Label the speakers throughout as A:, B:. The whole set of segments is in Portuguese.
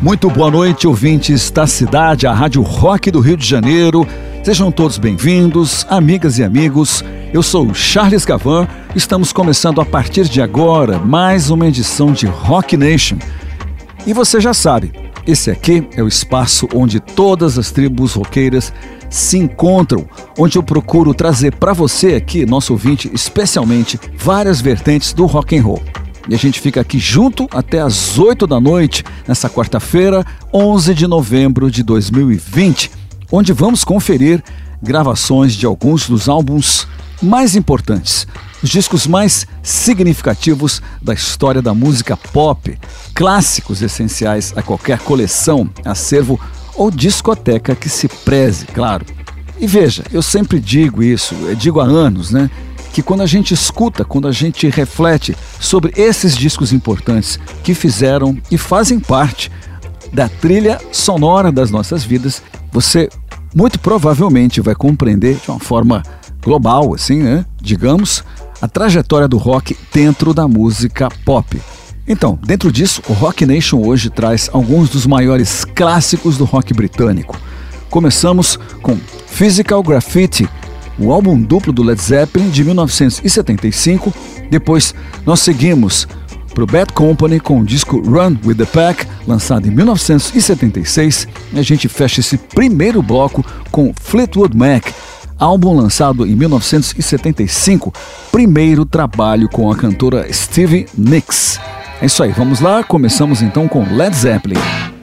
A: Muito boa noite, ouvintes da cidade, a Rádio Rock do Rio de Janeiro. Sejam todos bem-vindos, amigas e amigos. Eu sou Charles Gavan. Estamos começando a partir de agora mais uma edição de Rock Nation. E você já sabe, esse aqui é o espaço onde todas as tribos roqueiras se encontram, onde eu procuro trazer para você aqui, nosso ouvinte, especialmente várias vertentes do rock and roll. E a gente fica aqui junto até às 8 da noite, nessa quarta-feira, 11 de novembro de 2020, onde vamos conferir gravações de alguns dos álbuns mais importantes, os discos mais significativos da história da música pop, clássicos essenciais a qualquer coleção, acervo ou discoteca que se preze, claro. E veja, eu sempre digo isso, digo há anos, né? Que quando a gente escuta, quando a gente reflete sobre esses discos importantes que fizeram e fazem parte da trilha sonora das nossas vidas, você muito provavelmente vai compreender de uma forma global, assim, né? Digamos, a trajetória do rock dentro da música pop. Então, dentro disso, o Rock Nation hoje traz alguns dos maiores clássicos do rock britânico. Começamos com Physical Graffiti, o álbum duplo do Led Zeppelin de 1975. Depois nós seguimos para o Bad Company com o disco Run with the Pack, lançado em 1976. E a gente fecha esse primeiro bloco com Fleetwood Mac, álbum lançado em 1975, primeiro trabalho com a cantora Stevie Nicks. É isso aí, vamos lá, começamos então com Led Zeppelin.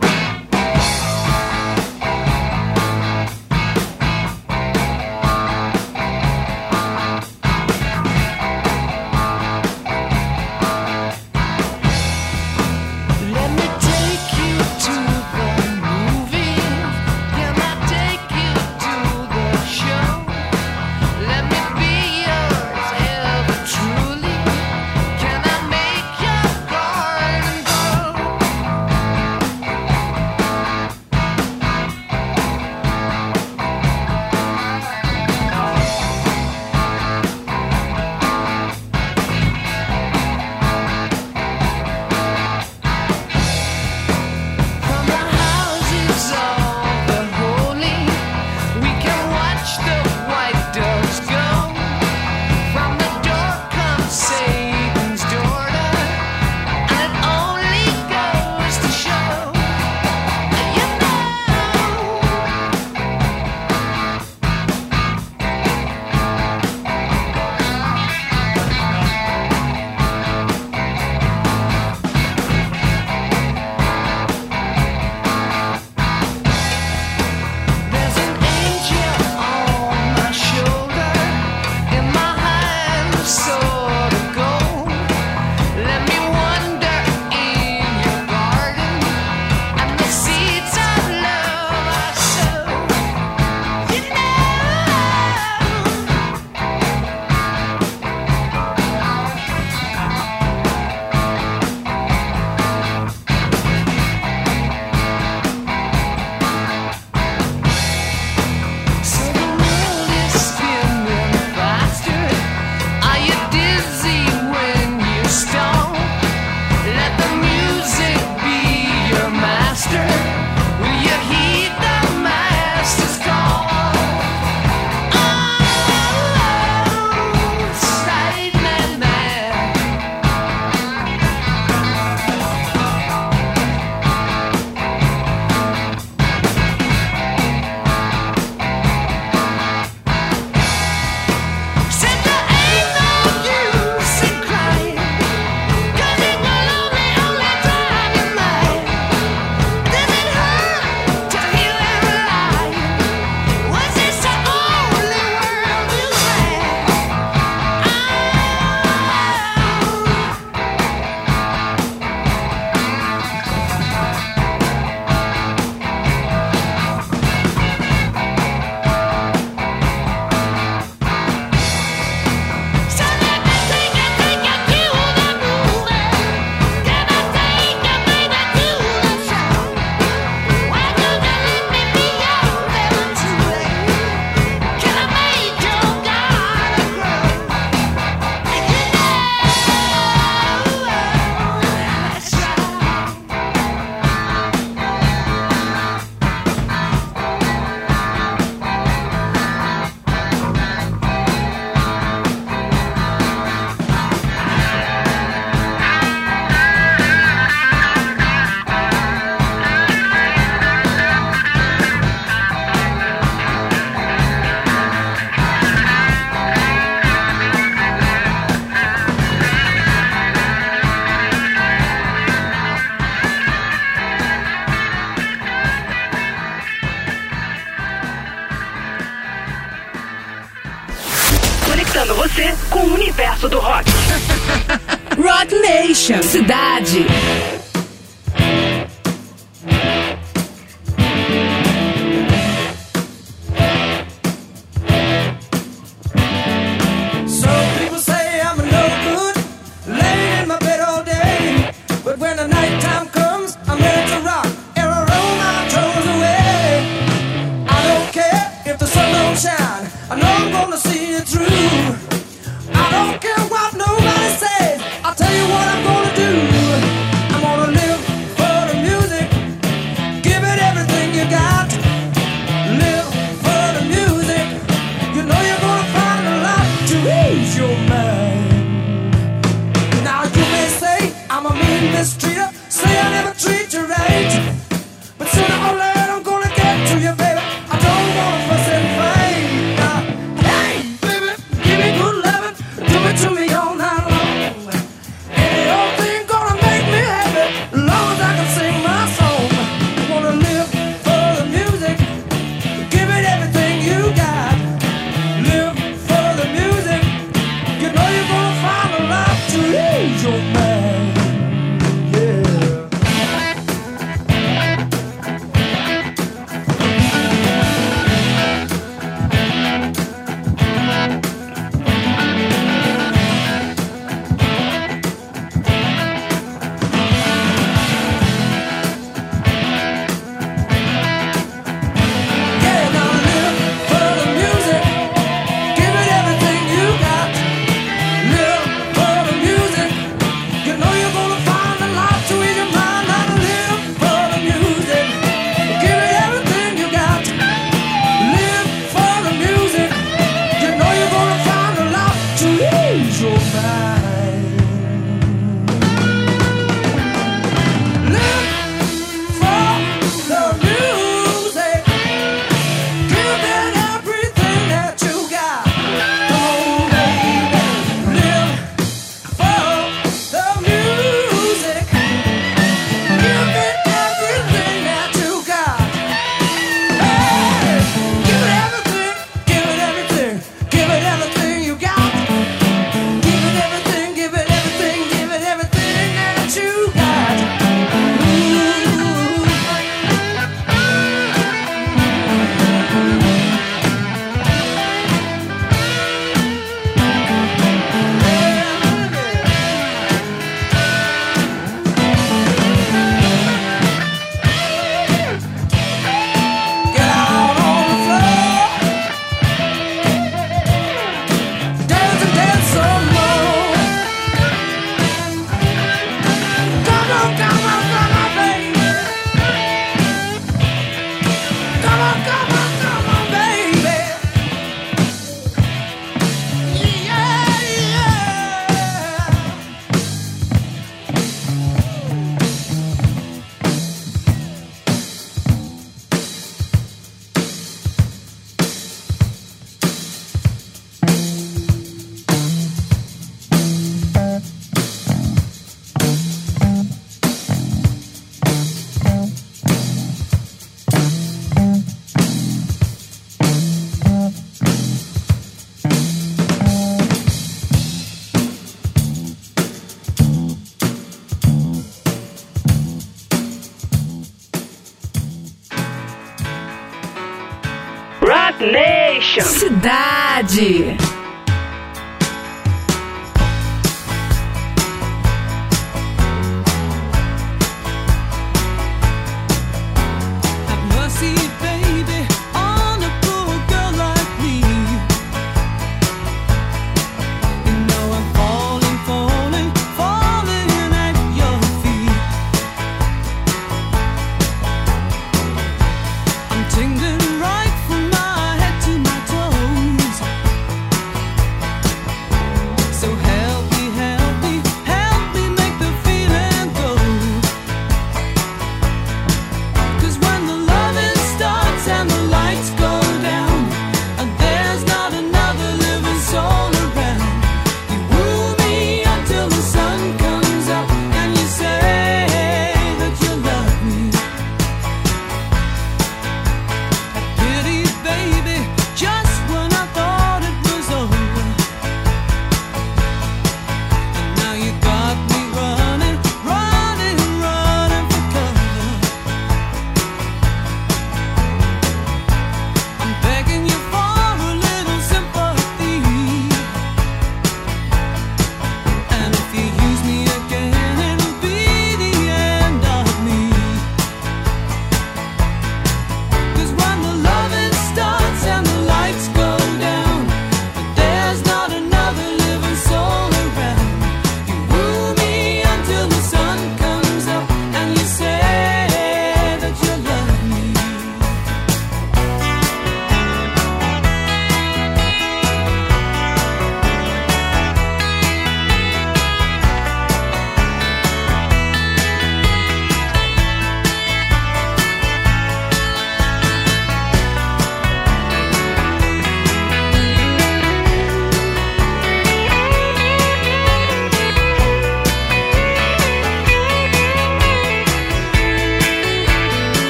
B: Cidade.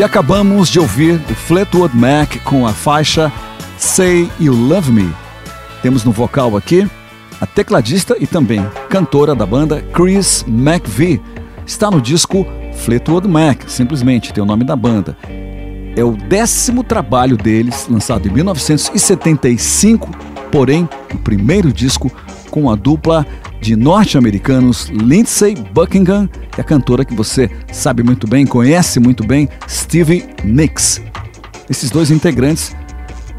A: E acabamos de ouvir o Fleetwood Mac com a faixa Say You Love Me. Temos no vocal aqui a tecladista e também cantora da banda Chris McVie. Está no disco Fleetwood Mac, simplesmente tem o nome da banda. É o décimo trabalho deles, lançado em 1975, porém o primeiro disco com a dupla de norte-americanos Lindsey Buckingham e a cantora que você sabe muito bem, conhece muito bem, Stevie Nicks. Esses dois integrantes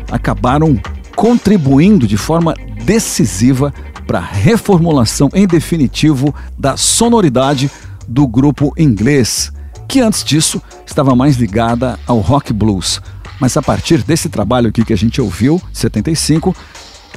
A: acabaram contribuindo de forma decisiva para a reformulação em definitivo da sonoridade do grupo inglês, que antes disso estava mais ligada ao rock blues. Mas a partir desse trabalho aqui que a gente ouviu, 75,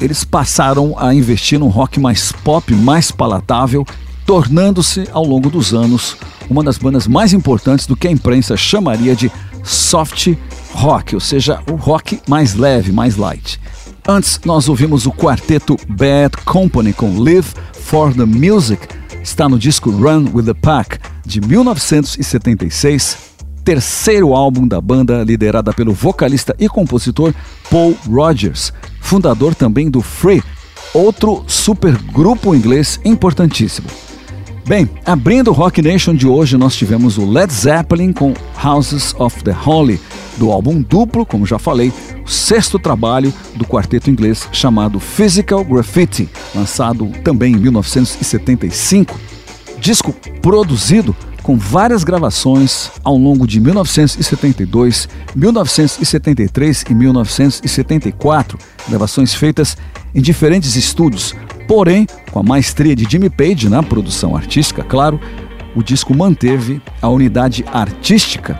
A: eles passaram a investir num rock mais pop, mais palatável, tornando-se ao longo dos anos uma das bandas mais importantes do que a imprensa chamaria de soft rock, ou seja, o rock mais leve, mais light. Antes, nós ouvimos o quarteto Bad Company com Live for the Music, está no disco Run with the Pack de 1976, terceiro álbum da banda liderada pelo vocalista e compositor Paul Rogers, fundador também do Free, outro supergrupo inglês importantíssimo. Bem, abrindo o Rock Nation de hoje, nós tivemos o Led Zeppelin com Houses of the Holy, do álbum duplo, como já falei, o sexto trabalho do quarteto inglês chamado Physical Graffiti, lançado também em 1975. Disco produzido com várias gravações ao longo de 1972, 1973 e 1974, gravações feitas em diferentes estúdios, porém, com a maestria de Jimmy Page na produção artística, claro, o disco manteve a unidade artística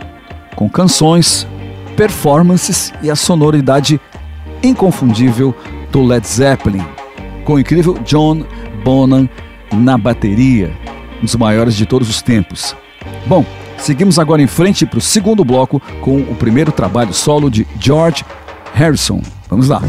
A: com canções, performances e a sonoridade inconfundível do Led Zeppelin, com o incrível John Bonham na bateria um dos maiores de todos os tempos. Bom, seguimos agora em frente para o segundo bloco com o primeiro trabalho solo de George Harrison. Vamos lá.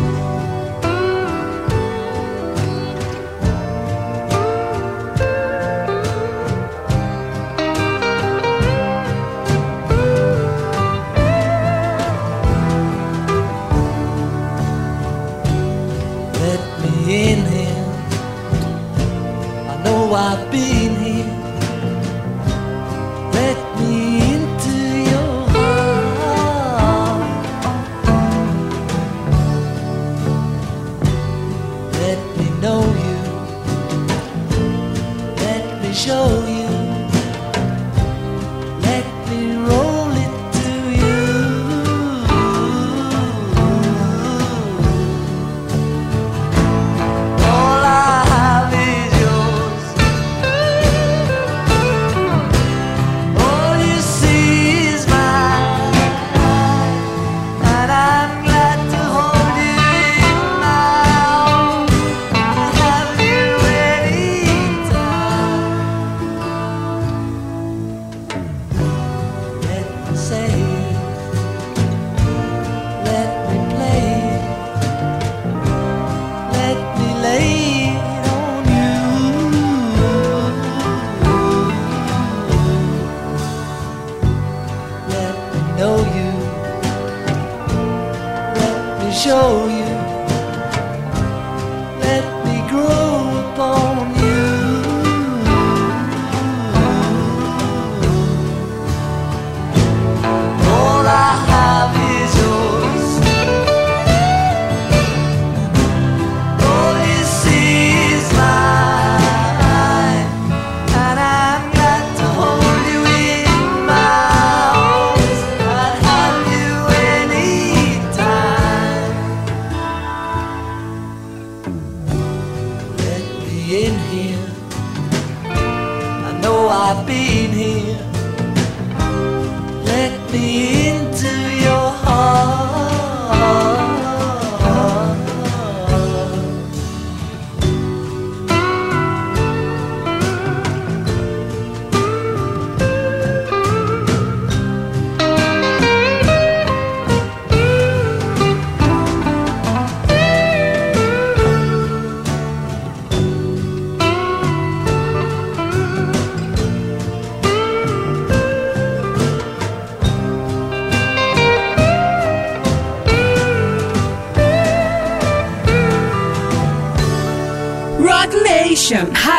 B: being here. I know I've been here. Let me in.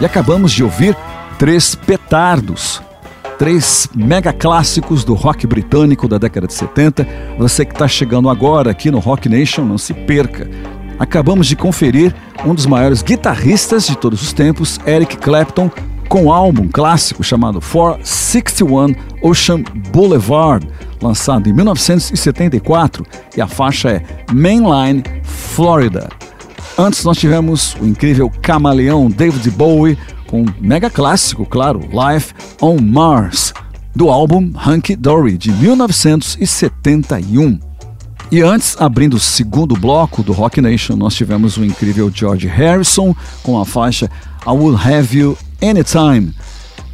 C: E acabamos de ouvir três petardos, três mega clássicos do rock britânico da década de 70. Você que está chegando agora aqui no Rock Nation, não se perca. Acabamos de conferir um dos maiores guitarristas de todos os tempos, Eric Clapton, com um álbum clássico chamado 461 Ocean Boulevard, lançado em 1974, e a faixa é Mainline, Florida. Antes nós tivemos o incrível camaleão David Bowie com um mega clássico, claro, Life on Mars, do álbum Hunky Dory de 1971. E antes, abrindo o segundo bloco do Rock Nation, nós tivemos o incrível George Harrison com a faixa I Will Have You Anytime,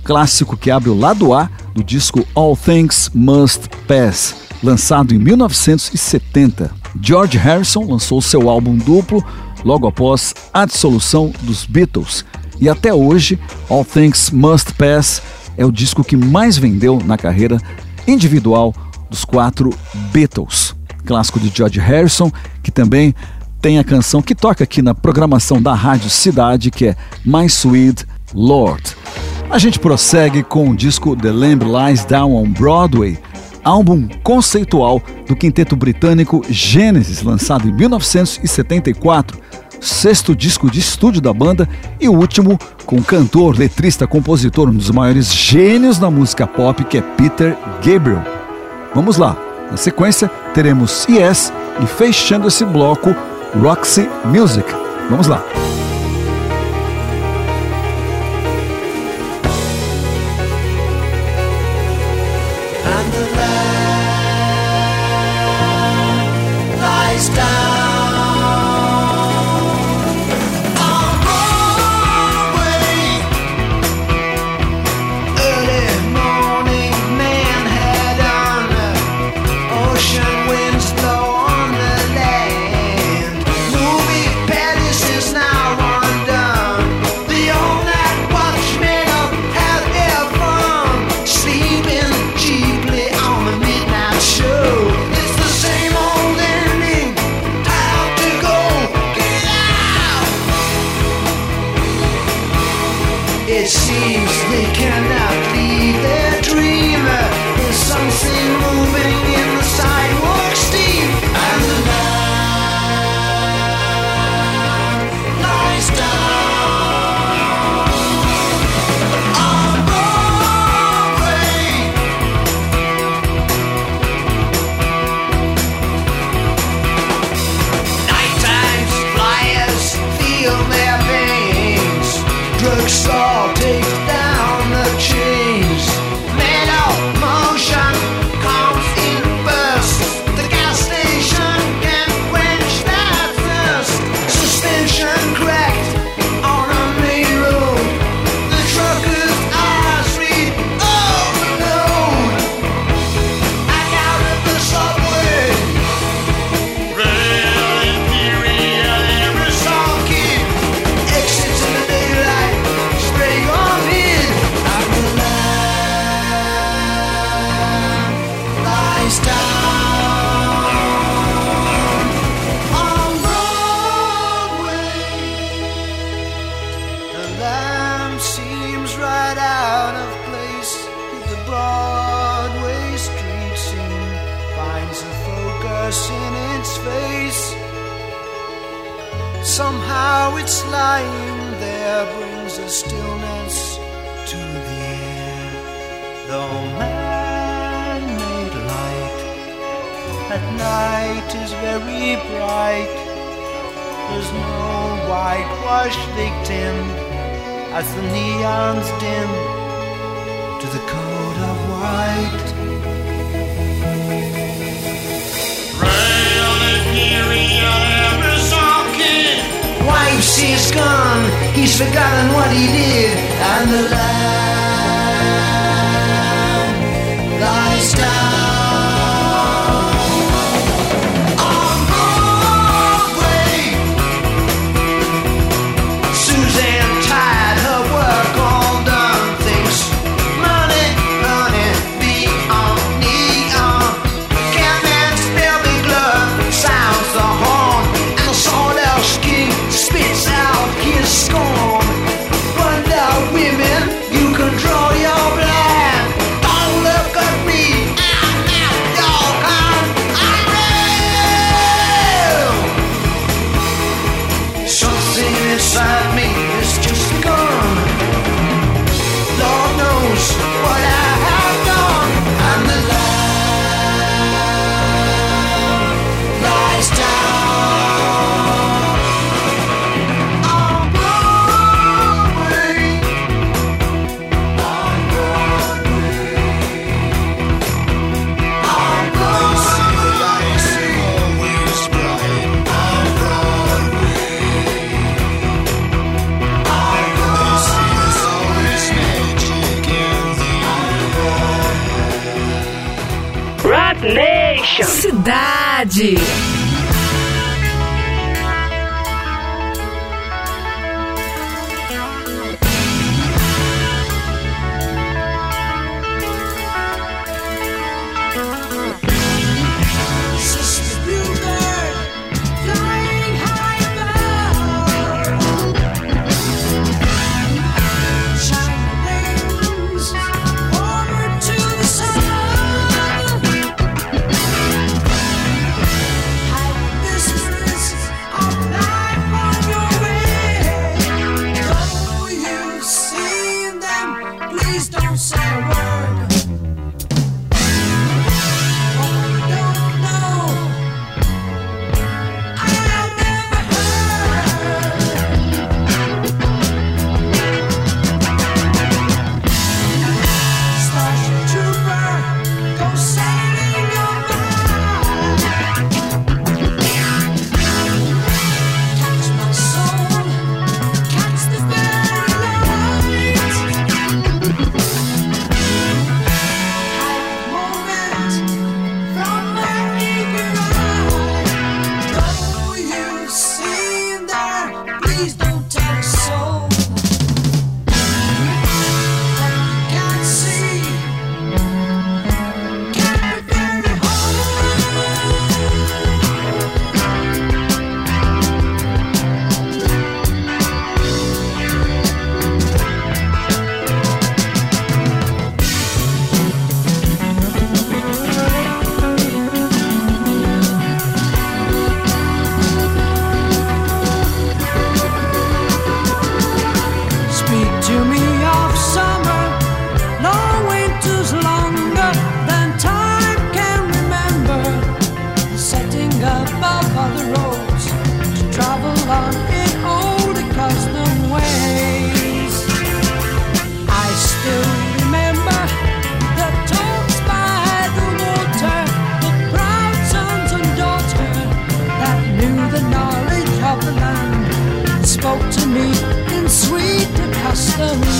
C: clássico que abre o lado A do disco All Things Must Pass, lançado em 1970. George Harrison lançou seu álbum duplo logo após a dissolução dos Beatles, e até hoje All Things Must Pass é o disco que mais vendeu na carreira individual dos quatro Beatles. Clássico de George Harrison, que também tem a canção que toca aqui na programação da Rádio Cidade, que é My Sweet Lord. A gente prossegue com o disco The Lamb Lies Down on Broadway, álbum conceitual do quinteto britânico Genesis, lançado em 1974, sexto disco de estúdio da banda e o último com cantor, letrista, compositor, um dos maiores gênios da música pop, que é Peter Gabriel. Vamos lá, na sequência teremos Yes e fechando esse bloco, Roxy Music. Vamos lá.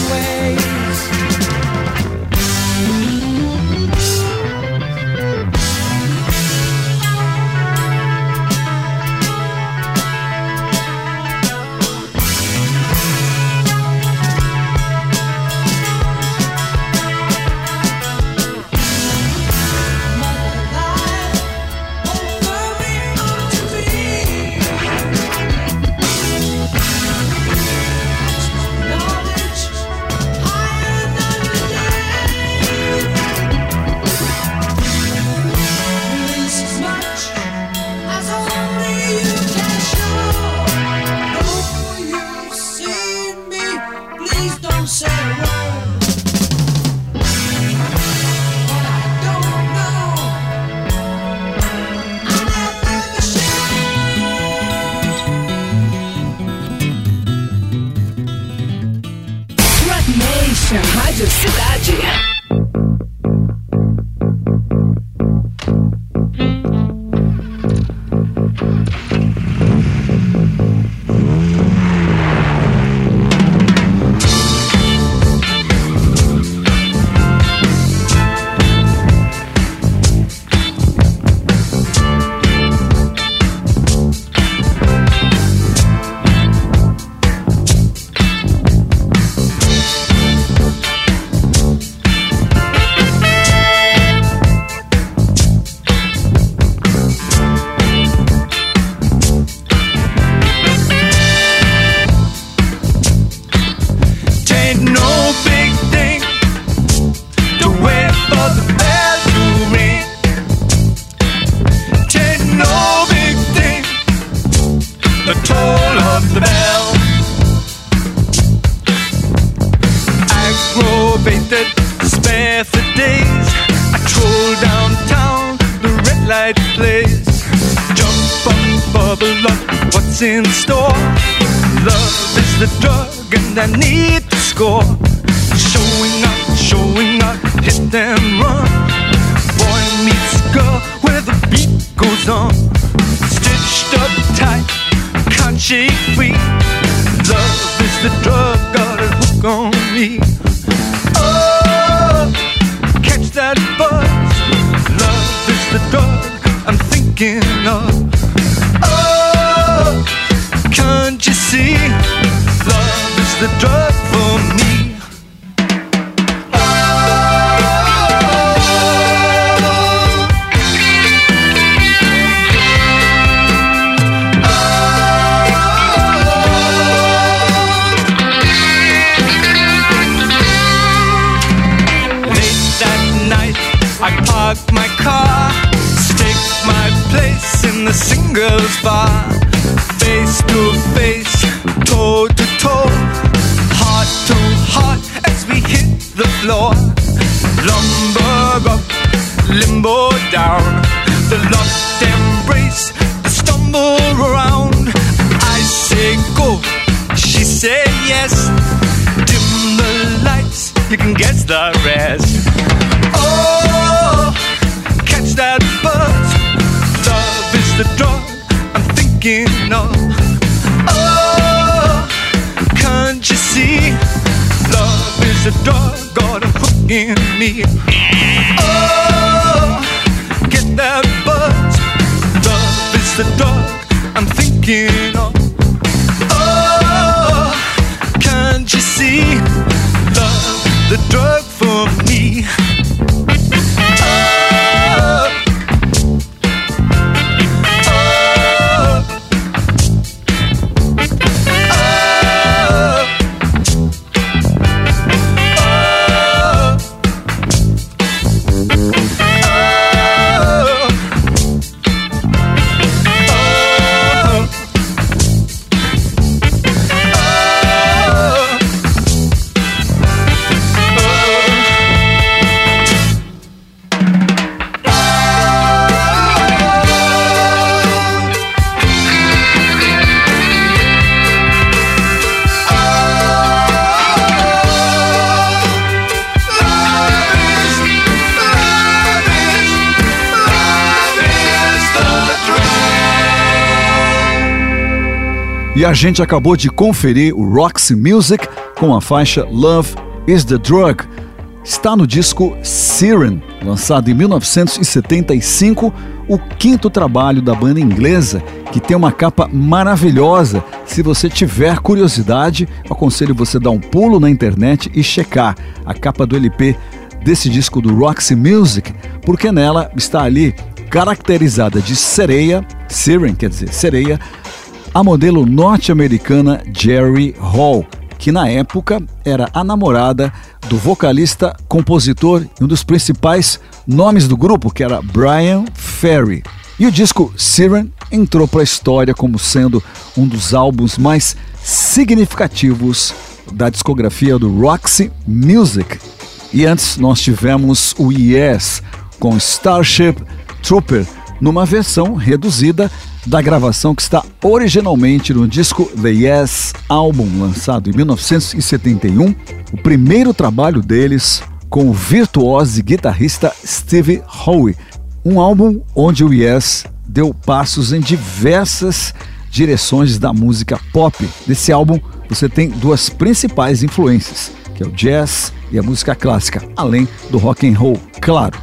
D: Way.
E: Score. Say yes. Dim the lights, you can guess the rest. Oh, catch that buzz. Love is the drug I'm thinking of. Oh, can't you see? Love is the drug, got a hook in me. Oh, get that buzz. Love is the drug I'm thinking of. See? Love, the drug for me.
A: E a gente acabou de conferir o Roxy Music com a faixa Love is the Drug. Está no disco Siren, lançado em 1975, o quinto trabalho da banda inglesa, que tem uma capa maravilhosa. Se você tiver curiosidade, aconselho você dar um pulo na internet e checar a capa do LP desse disco do Roxy Music, porque nela está ali caracterizada de sereia, Siren quer dizer sereia, a modelo norte-americana Jerry Hall, que na época era a namorada do vocalista, compositor e um dos principais nomes do grupo, que era Brian Ferry. E o disco Siren entrou para a história como sendo um dos álbuns mais significativos da discografia do Roxy Music. E antes nós tivemos o Yes com Starship Trooper numa versão reduzida da gravação que está originalmente no disco The Yes Album, lançado em 1971, o primeiro trabalho deles com o virtuoso e guitarrista Steve Howe, um álbum onde o Yes deu passos em diversas direções da música pop. Nesse álbum você tem duas principais influências, que é o jazz e a música clássica, além do rock and roll, claro.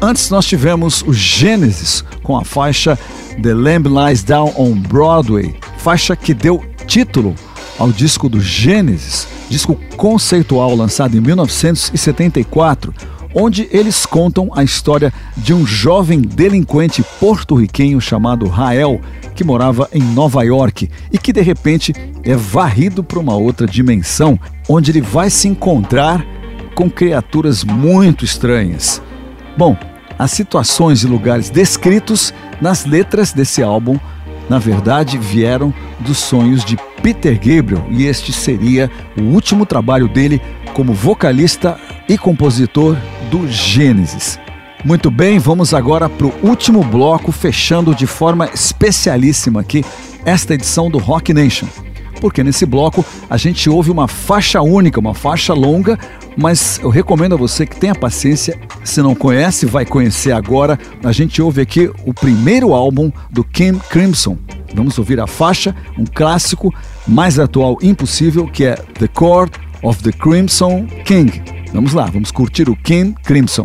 A: Antes nós tivemos o Genesis com a faixa The Lamb Lies Down on Broadway, faixa que deu título ao disco do Gênesis, disco conceitual lançado em 1974, onde eles contam a história de um jovem delinquente porto-riquenho chamado Rael, que morava em Nova York e que de repente é varrido para uma outra dimensão, onde ele vai se encontrar com criaturas muito estranhas. Bom, as situações e lugares descritos nas letras desse álbum, na verdade, vieram dos sonhos de Peter Gabriel e este seria o último trabalho dele como vocalista e compositor do Gênesis. Muito bem, vamos agora para o último bloco, fechando de forma especialíssima aqui
F: esta edição do Rock Nation. Porque nesse bloco a gente ouve uma faixa única, uma faixa longa, mas eu recomendo a você que tenha paciência. Se não conhece, vai conhecer agora. A gente ouve aqui o primeiro álbum do Kim Crimson. Vamos ouvir a faixa, um clássico mais atual impossível, que é The Chord of the Crimson King. Vamos lá, vamos curtir o Kim Crimson.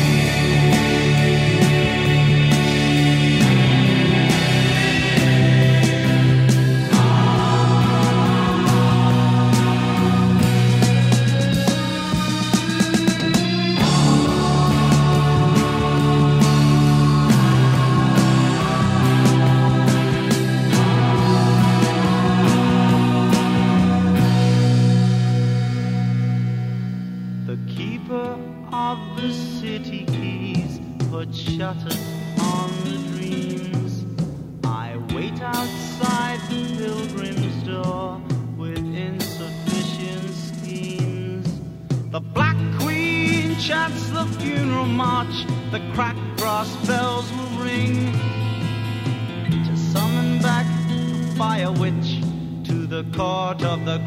F: crack brass bells will ring to summon back the fire witch to the court of the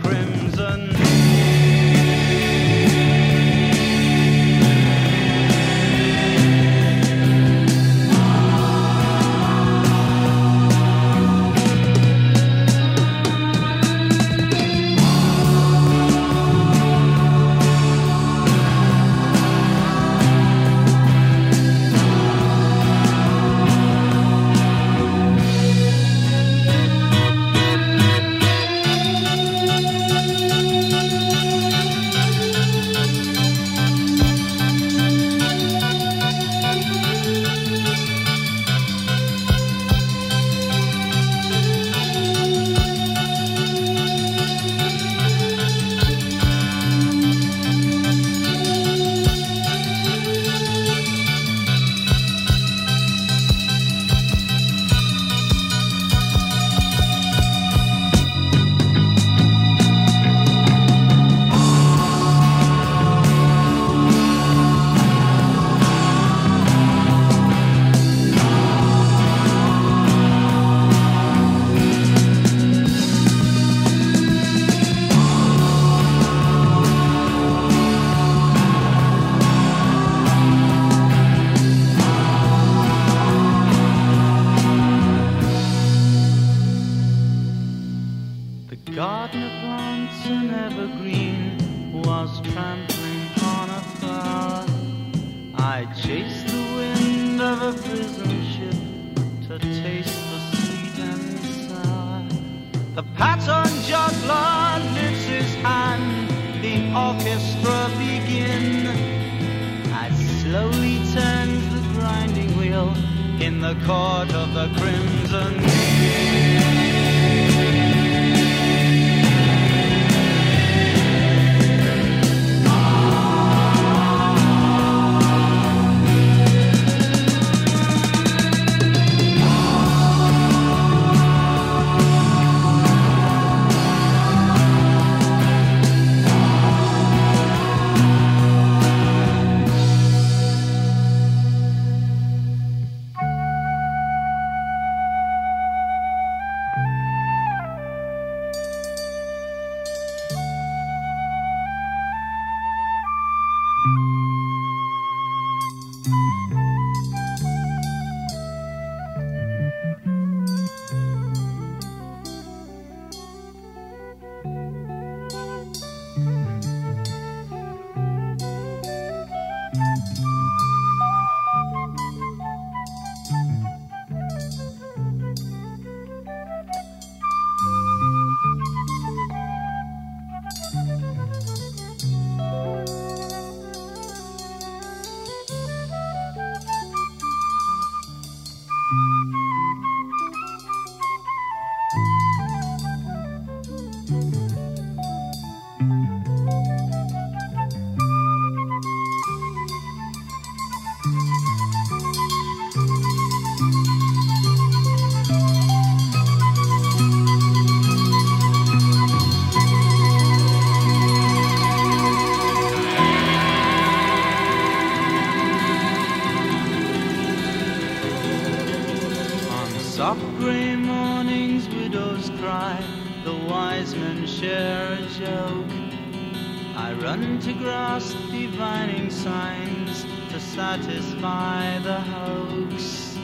F: satisfy the hoax.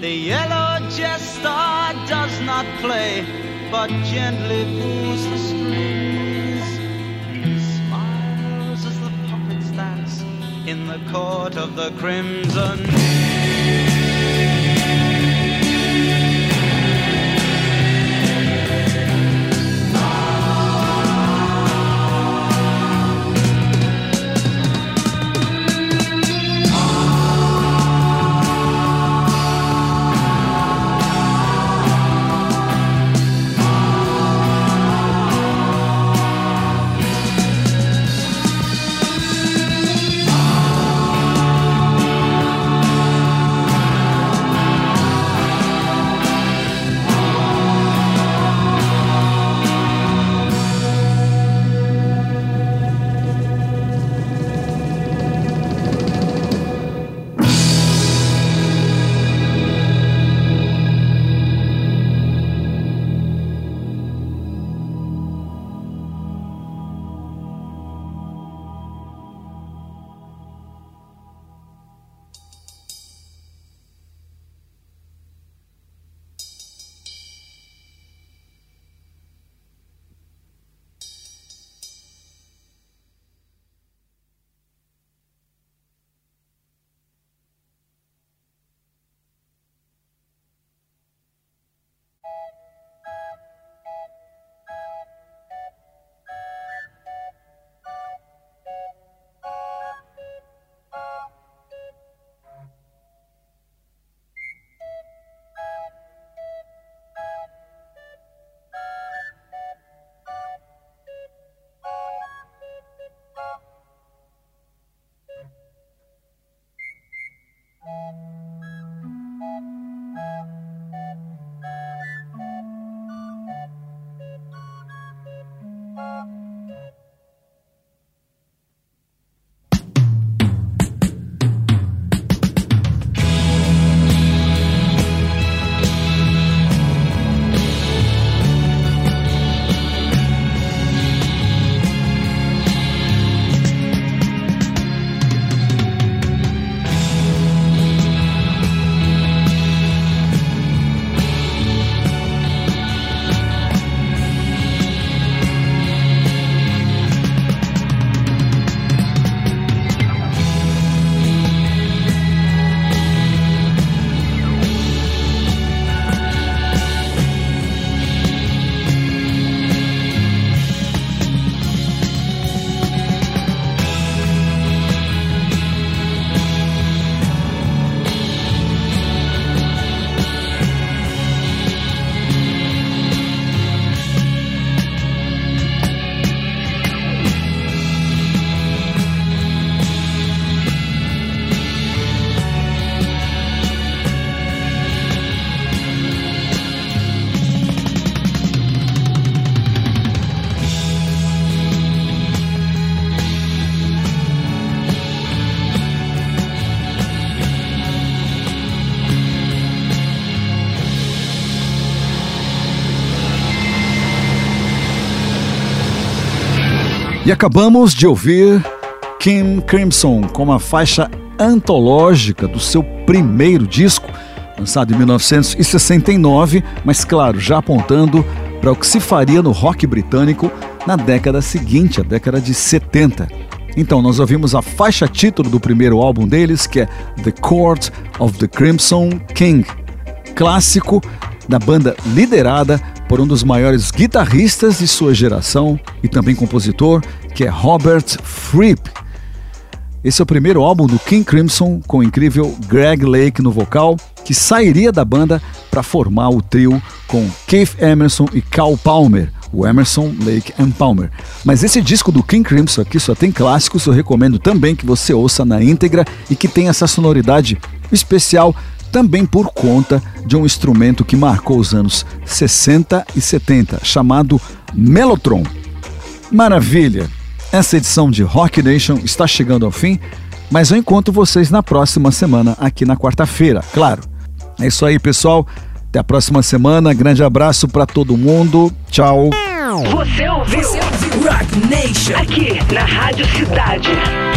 F: The yellow jester does not play, but gently pulls the strings. Smiles as the puppets dance in the court of the crimson.
A: E acabamos de ouvir Kim Crimson com uma faixa antológica do seu primeiro disco, lançado em 1969, mas claro, já apontando para o que se faria no rock britânico na década seguinte, a década de 70. Então, nós ouvimos a faixa título do primeiro álbum deles, que é The Court of the Crimson King, clássico da banda liderada por um dos maiores guitarristas de sua geração e também compositor, que é Robert Fripp. Esse é o primeiro álbum do King Crimson com o incrível Greg Lake no vocal, que sairia da banda para formar o trio com Keith Emerson e Cal Palmer, o Emerson, Lake and Palmer. Mas esse disco do King Crimson aqui só tem clássicos, eu recomendo também que você ouça na íntegra e que tem essa sonoridade especial também por conta de um instrumento que marcou os anos 60 e 70, chamado Mellotron. Maravilha! Essa edição de Rock Nation está chegando ao fim, mas eu encontro vocês na próxima semana, aqui na quarta-feira, claro. É isso aí, pessoal. Até a próxima semana. Grande abraço para todo mundo. Tchau.
G: Você ouviu?
B: Você ouviu? Rock Nation.
G: Aqui na Rádio Cidade.